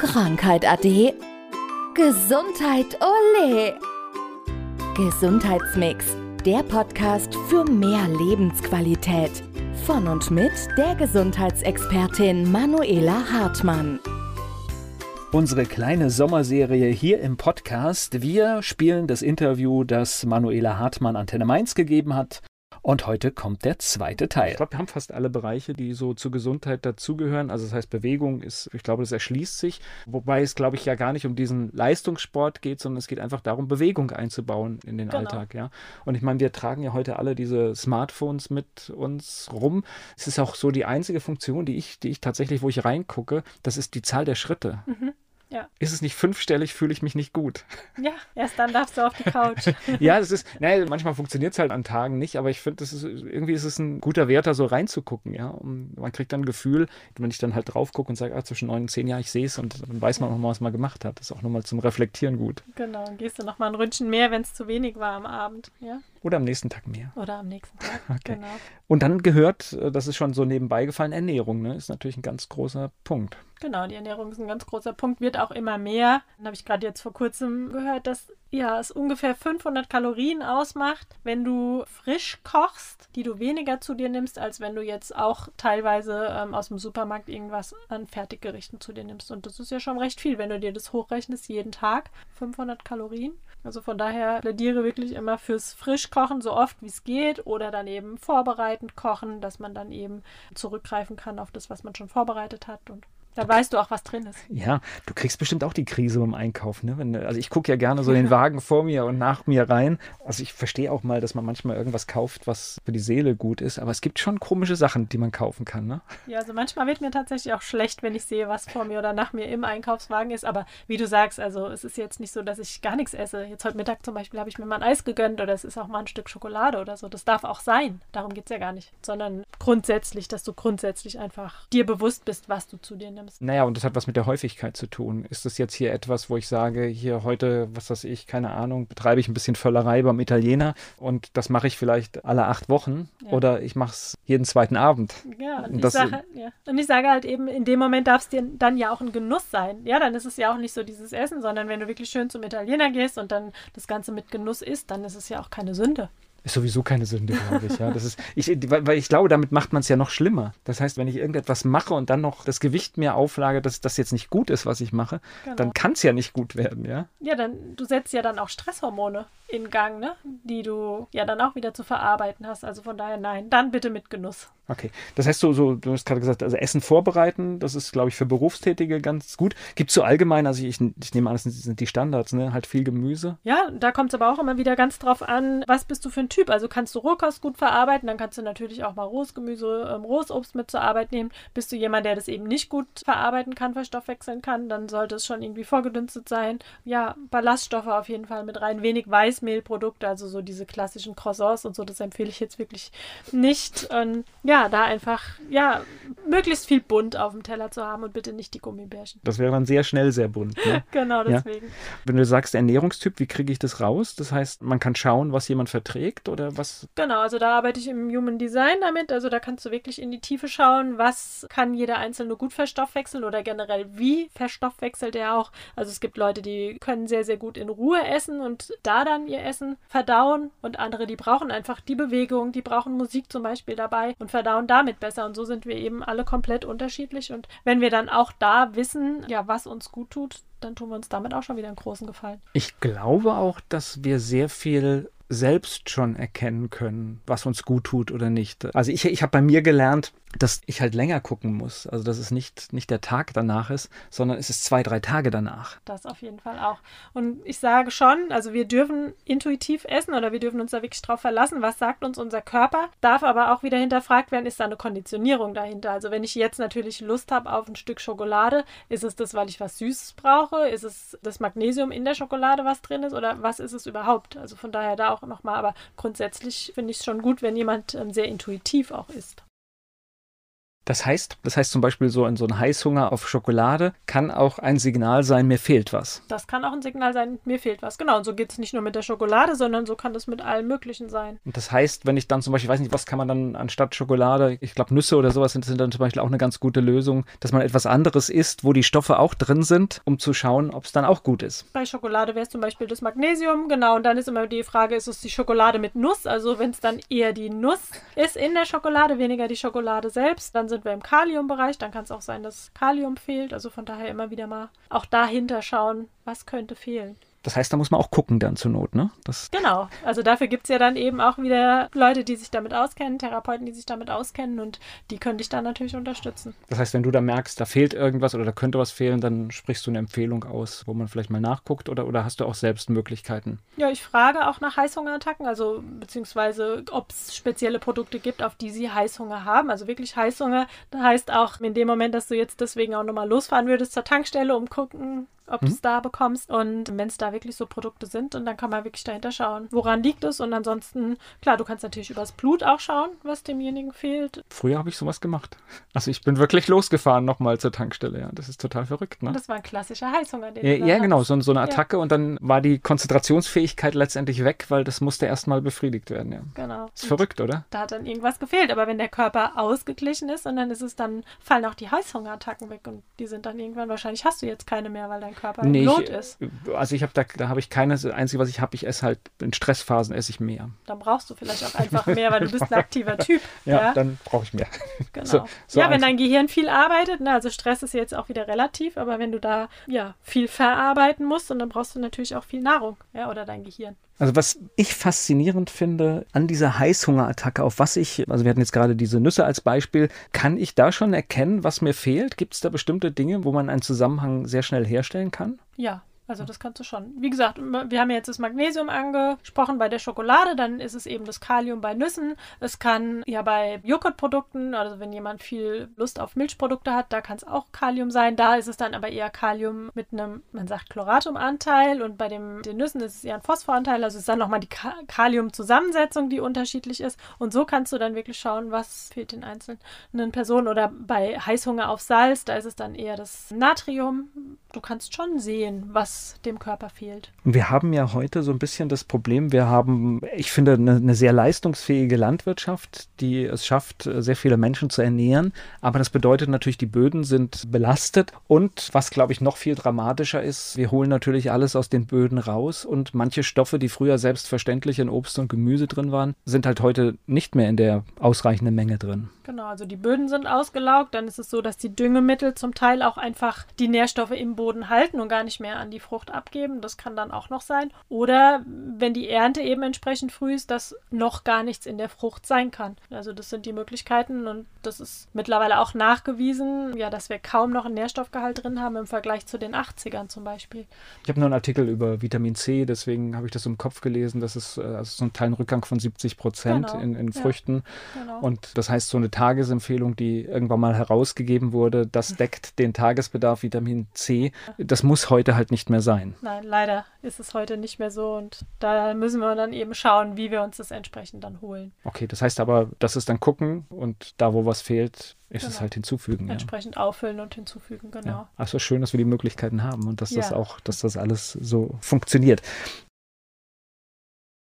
Krankheit ade. Gesundheit ole. Gesundheitsmix, der Podcast für mehr Lebensqualität. Von und mit der Gesundheitsexpertin Manuela Hartmann. Unsere kleine Sommerserie hier im Podcast. Wir spielen das Interview, das Manuela Hartmann Antenne Mainz gegeben hat und heute kommt der zweite Teil. Ich glaube, wir haben fast alle Bereiche, die so zur Gesundheit dazugehören. Also das heißt, Bewegung ist, ich glaube, das erschließt sich. Wobei es, glaube ich, ja gar nicht um diesen Leistungssport geht, sondern es geht einfach darum, Bewegung einzubauen in den genau. Alltag. Ja? Und ich meine, wir tragen ja heute alle diese Smartphones mit uns rum. Es ist auch so die einzige Funktion, die ich, die ich tatsächlich, wo ich reingucke, das ist die Zahl der Schritte. Mhm. Ja. Ist es nicht fünfstellig, fühle ich mich nicht gut. Ja, erst dann darfst du auf die Couch. ja, das ist, naja, manchmal funktioniert es halt an Tagen nicht, aber ich finde, das ist irgendwie ist es ein guter Wert, da so reinzugucken, ja. Und man kriegt dann ein Gefühl, wenn ich dann halt drauf gucke und sage, ah, zwischen neun und zehn Jahren, ich sehe es und dann weiß man auch mal, was man gemacht hat. Das ist auch nochmal zum Reflektieren gut. Genau, dann gehst du nochmal ein Ründchen mehr, wenn es zu wenig war am Abend, ja. Oder am nächsten Tag mehr. Oder am nächsten Tag, okay. genau. Und dann gehört, äh, das ist schon so nebenbei gefallen, Ernährung, ne? Ist natürlich ein ganz großer Punkt. Genau, die Ernährung ist ein ganz großer Punkt, wird auch immer mehr. Dann habe ich gerade jetzt vor kurzem gehört, dass ja, es ungefähr 500 Kalorien ausmacht, wenn du frisch kochst, die du weniger zu dir nimmst, als wenn du jetzt auch teilweise ähm, aus dem Supermarkt irgendwas an Fertiggerichten zu dir nimmst. Und das ist ja schon recht viel, wenn du dir das hochrechnest, jeden Tag 500 Kalorien. Also von daher plädiere wirklich immer fürs Frischkochen so oft wie es geht oder dann eben vorbereitend kochen, dass man dann eben zurückgreifen kann auf das, was man schon vorbereitet hat und da weißt du auch, was drin ist. Ja, du kriegst bestimmt auch die Krise beim Einkaufen. Ne? Wenn, also ich gucke ja gerne so den Wagen vor mir und nach mir rein. Also ich verstehe auch mal, dass man manchmal irgendwas kauft, was für die Seele gut ist. Aber es gibt schon komische Sachen, die man kaufen kann. Ne? Ja, also manchmal wird mir tatsächlich auch schlecht, wenn ich sehe, was vor mir oder nach mir im Einkaufswagen ist. Aber wie du sagst, also es ist jetzt nicht so, dass ich gar nichts esse. Jetzt heute Mittag zum Beispiel habe ich mir mal ein Eis gegönnt oder es ist auch mal ein Stück Schokolade oder so. Das darf auch sein. Darum geht es ja gar nicht. Sondern grundsätzlich, dass du grundsätzlich einfach dir bewusst bist, was du zu dir nimmst. Naja, und das hat was mit der Häufigkeit zu tun. Ist das jetzt hier etwas, wo ich sage, hier heute, was weiß ich, keine Ahnung, betreibe ich ein bisschen Völlerei beim Italiener und das mache ich vielleicht alle acht Wochen ja. oder ich mache es jeden zweiten Abend. Ja und, und, ich sage, ja. und ich sage halt eben, in dem Moment darf es dir dann ja auch ein Genuss sein. Ja, dann ist es ja auch nicht so dieses Essen, sondern wenn du wirklich schön zum Italiener gehst und dann das Ganze mit Genuss isst, dann ist es ja auch keine Sünde. Ist sowieso keine Sünde, glaube ich. Ja, das ist, ich, weil ich glaube, damit macht man es ja noch schlimmer. Das heißt, wenn ich irgendetwas mache und dann noch das Gewicht mir auflage, dass das jetzt nicht gut ist, was ich mache, genau. dann kann es ja nicht gut werden, ja? Ja, dann du setzt ja dann auch Stresshormone in Gang, ne? Die du ja dann auch wieder zu verarbeiten hast. Also von daher nein, dann bitte mit Genuss. Okay. Das heißt, so, so du hast gerade gesagt, also Essen vorbereiten, das ist, glaube ich, für Berufstätige ganz gut. Gibt es so allgemein, also ich, ich nehme an, das sind die Standards, ne? Halt viel Gemüse. Ja, da kommt es aber auch immer wieder ganz drauf an, was bist du für ein Typ. Also kannst du Rohkost gut verarbeiten, dann kannst du natürlich auch mal rohes Gemüse, ähm, rohes Obst mit zur Arbeit nehmen. Bist du jemand, der das eben nicht gut verarbeiten kann, verstoffwechseln kann, dann sollte es schon irgendwie vorgedünstet sein. Ja, Ballaststoffe auf jeden Fall mit rein. Wenig Weißmehlprodukte, also so diese klassischen Croissants und so, das empfehle ich jetzt wirklich nicht. Und ja, da einfach, ja, möglichst viel bunt auf dem Teller zu haben und bitte nicht die Gummibärchen. Das wäre dann sehr schnell sehr bunt. Ne? genau, deswegen. Ja. Wenn du sagst Ernährungstyp, wie kriege ich das raus? Das heißt, man kann schauen, was jemand verträgt oder was? Genau, also da arbeite ich im Human Design damit. Also da kannst du wirklich in die Tiefe schauen, was kann jeder Einzelne gut verstoffwechseln oder generell wie verstoffwechselt er auch. Also es gibt Leute, die können sehr, sehr gut in Ruhe essen und da dann ihr Essen verdauen und andere, die brauchen einfach die Bewegung, die brauchen Musik zum Beispiel dabei und verdauen damit besser. Und so sind wir eben alle komplett unterschiedlich. Und wenn wir dann auch da wissen, ja, was uns gut tut, dann tun wir uns damit auch schon wieder einen großen Gefallen. Ich glaube auch, dass wir sehr viel selbst schon erkennen können, was uns gut tut oder nicht. Also ich, ich habe bei mir gelernt, dass ich halt länger gucken muss. Also dass es nicht, nicht der Tag danach ist, sondern es ist zwei, drei Tage danach. Das auf jeden Fall auch. Und ich sage schon, also wir dürfen intuitiv essen oder wir dürfen uns da wirklich drauf verlassen, was sagt uns unser Körper. Darf aber auch wieder hinterfragt werden, ist da eine Konditionierung dahinter. Also wenn ich jetzt natürlich Lust habe auf ein Stück Schokolade, ist es das, weil ich was Süßes brauche? Ist es das Magnesium in der Schokolade, was drin ist? Oder was ist es überhaupt? Also von daher da auch nochmal. Aber grundsätzlich finde ich es schon gut, wenn jemand ähm, sehr intuitiv auch isst. Das heißt, das heißt zum Beispiel so in so ein Heißhunger auf Schokolade kann auch ein Signal sein, mir fehlt was. Das kann auch ein Signal sein, mir fehlt was. Genau, und so geht es nicht nur mit der Schokolade, sondern so kann es mit allem Möglichen sein. Und das heißt, wenn ich dann zum Beispiel, ich weiß nicht, was kann man dann anstatt Schokolade, ich glaube Nüsse oder sowas sind, sind dann zum Beispiel auch eine ganz gute Lösung, dass man etwas anderes isst, wo die Stoffe auch drin sind, um zu schauen, ob es dann auch gut ist. Bei Schokolade wäre es zum Beispiel das Magnesium, genau, und dann ist immer die Frage, ist es die Schokolade mit Nuss? Also wenn es dann eher die Nuss ist in der Schokolade, weniger die Schokolade selbst, dann sind wir im Kaliumbereich, dann kann es auch sein, dass Kalium fehlt. Also von daher immer wieder mal auch dahinter schauen, was könnte fehlen. Das heißt, da muss man auch gucken dann zur Not, ne? Das genau. Also dafür gibt es ja dann eben auch wieder Leute, die sich damit auskennen, Therapeuten, die sich damit auskennen und die können dich dann natürlich unterstützen. Das heißt, wenn du da merkst, da fehlt irgendwas oder da könnte was fehlen, dann sprichst du eine Empfehlung aus, wo man vielleicht mal nachguckt oder, oder hast du auch selbst Möglichkeiten? Ja, ich frage auch nach Heißhungerattacken, also beziehungsweise ob es spezielle Produkte gibt, auf die sie Heißhunger haben. Also wirklich Heißhunger, das heißt auch in dem Moment, dass du jetzt deswegen auch nochmal losfahren würdest zur Tankstelle, um gucken, ob mhm. du es da bekommst. Und wenn es da wirklich so Produkte sind, und dann kann man wirklich dahinter schauen, woran liegt es. Und ansonsten, klar, du kannst natürlich übers Blut auch schauen, was demjenigen fehlt. Früher habe ich sowas gemacht. Also ich bin wirklich losgefahren nochmal zur Tankstelle. Ja, das ist total verrückt. Ne? Das war ein klassischer Heißhunger. Den ja, ja genau, so, so, eine Attacke ja. und dann war die Konzentrationsfähigkeit letztendlich weg, weil das musste erstmal befriedigt werden. Ja. Genau. Ist und verrückt, oder? Da hat dann irgendwas gefehlt. Aber wenn der Körper ausgeglichen ist und dann ist es dann, fallen auch die Heißhungerattacken weg und die sind dann irgendwann, wahrscheinlich hast du jetzt keine mehr, weil dein Körper nee, Not ist. Also ich habe da, da habe ich keine, das Einzige, was ich habe, ich esse halt, in Stressphasen esse ich mehr. Dann brauchst du vielleicht auch einfach mehr, weil du bist ein aktiver Typ. ja, ja? dann brauche ich mehr. Genau. So, so ja, wenn dein Gehirn viel arbeitet, ne, also Stress ist jetzt auch wieder relativ, aber wenn du da ja viel verarbeiten musst, und dann brauchst du natürlich auch viel Nahrung, ja, oder dein Gehirn. Also was ich faszinierend finde an dieser Heißhungerattacke, auf was ich, also wir hatten jetzt gerade diese Nüsse als Beispiel, kann ich da schon erkennen, was mir fehlt? Gibt es da bestimmte Dinge, wo man einen Zusammenhang sehr schnell herstellen kann? Ja, also das kannst du schon. Wie gesagt, wir haben jetzt das Magnesium angesprochen bei der Schokolade, dann ist es eben das Kalium bei Nüssen. Es kann ja bei Joghurtprodukten, also wenn jemand viel Lust auf Milchprodukte hat, da kann es auch Kalium sein. Da ist es dann aber eher Kalium mit einem, man sagt Chloratumanteil und bei dem, den Nüssen ist es eher ein Phosphoranteil. Also es ist dann nochmal die Kaliumzusammensetzung, die unterschiedlich ist. Und so kannst du dann wirklich schauen, was fehlt den einzelnen Personen. Oder bei Heißhunger auf Salz, da ist es dann eher das Natrium. Du kannst schon sehen, was dem Körper fehlt. Wir haben ja heute so ein bisschen das Problem, wir haben, ich finde, eine, eine sehr leistungsfähige Landwirtschaft, die es schafft, sehr viele Menschen zu ernähren. Aber das bedeutet natürlich, die Böden sind belastet. Und was, glaube ich, noch viel dramatischer ist, wir holen natürlich alles aus den Böden raus. Und manche Stoffe, die früher selbstverständlich in Obst und Gemüse drin waren, sind halt heute nicht mehr in der ausreichenden Menge drin. Genau, also die Böden sind ausgelaugt. Dann ist es so, dass die Düngemittel zum Teil auch einfach die Nährstoffe im Boden halten und gar nicht mehr an die Frucht abgeben. Das kann dann auch noch sein. Oder wenn die Ernte eben entsprechend früh ist, dass noch gar nichts in der Frucht sein kann. Also das sind die Möglichkeiten und das ist mittlerweile auch nachgewiesen, ja, dass wir kaum noch einen Nährstoffgehalt drin haben im Vergleich zu den 80ern zum Beispiel. Ich habe nur einen Artikel über Vitamin C, deswegen habe ich das im Kopf gelesen, dass es äh, also so einen kleinen Rückgang von 70 Prozent genau. in, in Früchten. Ja, genau. Und das heißt, so eine Tagesempfehlung, die irgendwann mal herausgegeben wurde, das deckt den Tagesbedarf Vitamin C. Das muss heute halt nicht mehr mehr sein. Nein, leider ist es heute nicht mehr so und da müssen wir dann eben schauen, wie wir uns das entsprechend dann holen. Okay, das heißt aber, das ist dann gucken und da, wo was fehlt, ist genau. es halt hinzufügen. Entsprechend ja. auffüllen und hinzufügen, genau. Ja. Also schön, dass wir die Möglichkeiten haben und dass ja. das auch, dass das alles so funktioniert.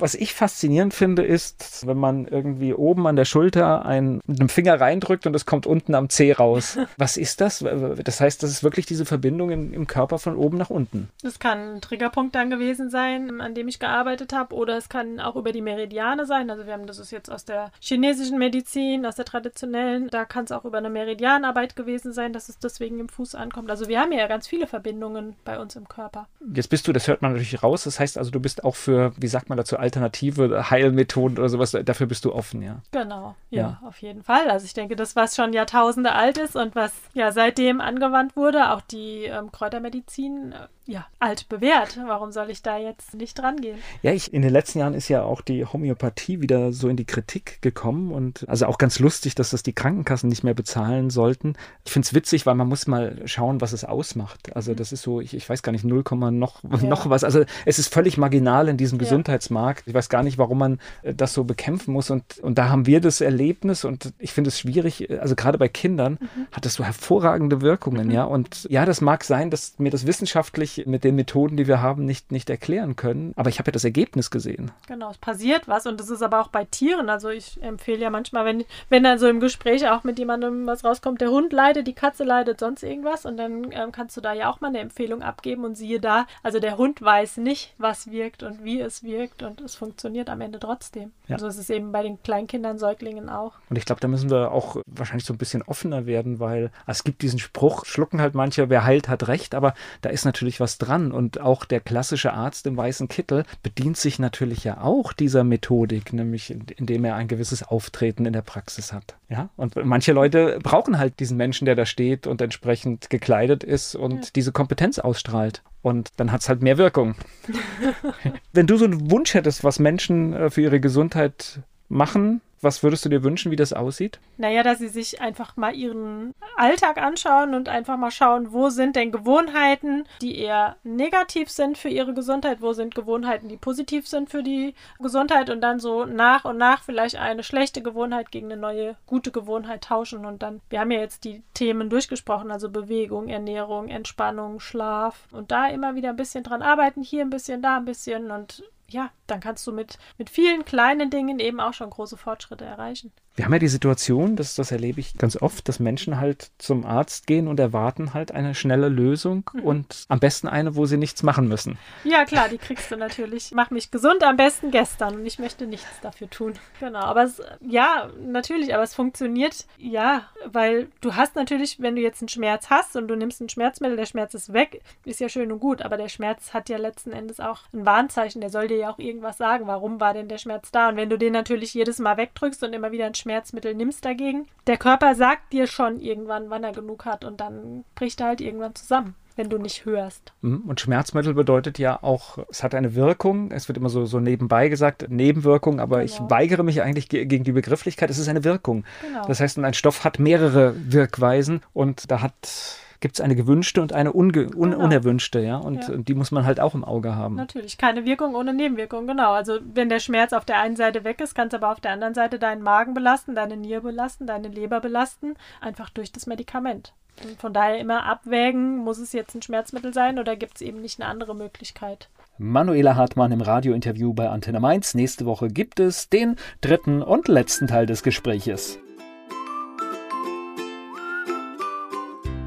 Was ich faszinierend finde, ist, wenn man irgendwie oben an der Schulter einen, mit einem Finger reindrückt und es kommt unten am C raus. Was ist das? Das heißt, das ist wirklich diese Verbindung im, im Körper von oben nach unten. Das kann ein Triggerpunkt dann gewesen sein, an dem ich gearbeitet habe, oder es kann auch über die Meridiane sein. Also wir haben das ist jetzt aus der chinesischen Medizin, aus der traditionellen. Da kann es auch über eine Meridianarbeit gewesen sein, dass es deswegen im Fuß ankommt. Also wir haben ja ganz viele Verbindungen bei uns im Körper. Jetzt bist du, das hört man natürlich raus. Das heißt also, du bist auch für, wie sagt man dazu, alternative Heilmethoden oder sowas, dafür bist du offen, ja. Genau, ja, ja, auf jeden Fall. Also ich denke, das, was schon Jahrtausende alt ist und was ja seitdem angewandt wurde, auch die ähm, Kräutermedizin, ja alt bewährt. Warum soll ich da jetzt nicht dran gehen? Ja, ich, in den letzten Jahren ist ja auch die Homöopathie wieder so in die Kritik gekommen und also auch ganz lustig, dass das die Krankenkassen nicht mehr bezahlen sollten. Ich finde es witzig, weil man muss mal schauen, was es ausmacht. Also mhm. das ist so, ich, ich weiß gar nicht, 0, noch, ja. noch was. Also es ist völlig marginal in diesem ja. Gesundheitsmarkt. Ich weiß gar nicht, warum man äh, das so bekämpfen muss. Und, und da haben wir das Erlebnis und ich finde es schwierig, also gerade bei Kindern mhm. hat das so hervorragende Wirkungen, mhm. ja. Und ja, das mag sein, dass mir das wissenschaftlich mit den Methoden, die wir haben, nicht, nicht erklären können. Aber ich habe ja das Ergebnis gesehen. Genau, es passiert was und das ist aber auch bei Tieren. Also ich empfehle ja manchmal, wenn, wenn dann so im Gespräch auch mit jemandem was rauskommt, der Hund leidet, die Katze leidet, sonst irgendwas und dann ähm, kannst du da ja auch mal eine Empfehlung abgeben und siehe da, also der Hund weiß nicht, was wirkt und wie es wirkt und es funktioniert am Ende trotzdem. Ja. Also es ist eben bei den Kleinkindern, Säuglingen auch. Und ich glaube, da müssen wir auch wahrscheinlich so ein bisschen offener werden, weil es gibt diesen Spruch, schlucken halt manche, wer heilt, hat recht, aber da ist natürlich was dran und auch der klassische Arzt im weißen Kittel bedient sich natürlich ja auch dieser Methodik, nämlich indem er ein gewisses Auftreten in der Praxis hat. Ja, und manche Leute brauchen halt diesen Menschen, der da steht und entsprechend gekleidet ist und ja. diese Kompetenz ausstrahlt. Und dann hat es halt mehr Wirkung. Wenn du so einen Wunsch hättest, was Menschen äh, für ihre Gesundheit machen, was würdest du dir wünschen, wie das aussieht? Naja, dass sie sich einfach mal ihren Alltag anschauen und einfach mal schauen, wo sind denn Gewohnheiten, die eher negativ sind für ihre Gesundheit, wo sind Gewohnheiten, die positiv sind für die Gesundheit und dann so nach und nach vielleicht eine schlechte Gewohnheit gegen eine neue gute Gewohnheit tauschen und dann, wir haben ja jetzt die Themen durchgesprochen, also Bewegung, Ernährung, Entspannung, Schlaf und da immer wieder ein bisschen dran arbeiten, hier ein bisschen, da ein bisschen und ja, dann kannst du mit, mit vielen kleinen Dingen eben auch schon große Fortschritte erreichen. Wir haben ja die Situation, das, das erlebe ich ganz oft, dass Menschen halt zum Arzt gehen und erwarten halt eine schnelle Lösung mhm. und am besten eine, wo sie nichts machen müssen. Ja, klar, die kriegst du natürlich. Mach mich gesund, am besten gestern und ich möchte nichts dafür tun. Genau, aber es, ja, natürlich, aber es funktioniert, ja, weil du hast natürlich, wenn du jetzt einen Schmerz hast und du nimmst ein Schmerzmittel, der Schmerz ist weg, ist ja schön und gut, aber der Schmerz hat ja letzten Endes auch ein Warnzeichen, der soll dir ja auch irgendwas sagen, warum war denn der Schmerz da und wenn du den natürlich jedes Mal wegdrückst und immer wieder ein Schmerzmittel nimmst dagegen. Der Körper sagt dir schon irgendwann, wann er genug hat und dann bricht er halt irgendwann zusammen wenn du nicht hörst. Mhm. Und Schmerzmittel bedeutet ja auch, es hat eine Wirkung. Es wird immer so, so nebenbei gesagt, Nebenwirkung, aber genau. ich weigere mich eigentlich gegen die Begrifflichkeit. Es ist eine Wirkung. Genau. Das heißt, ein Stoff hat mehrere Wirkweisen und da hat gibt es eine gewünschte und eine un genau. unerwünschte, ja? Und, ja. die muss man halt auch im Auge haben. Natürlich, keine Wirkung ohne Nebenwirkung, genau. Also wenn der Schmerz auf der einen Seite weg ist, kann es aber auf der anderen Seite deinen Magen belasten, deine Niere belasten, deine Leber belasten, einfach durch das Medikament. Und von daher immer abwägen, muss es jetzt ein Schmerzmittel sein oder gibt es eben nicht eine andere Möglichkeit. Manuela Hartmann im Radiointerview bei Antenne Mainz. Nächste Woche gibt es den dritten und letzten Teil des Gespräches.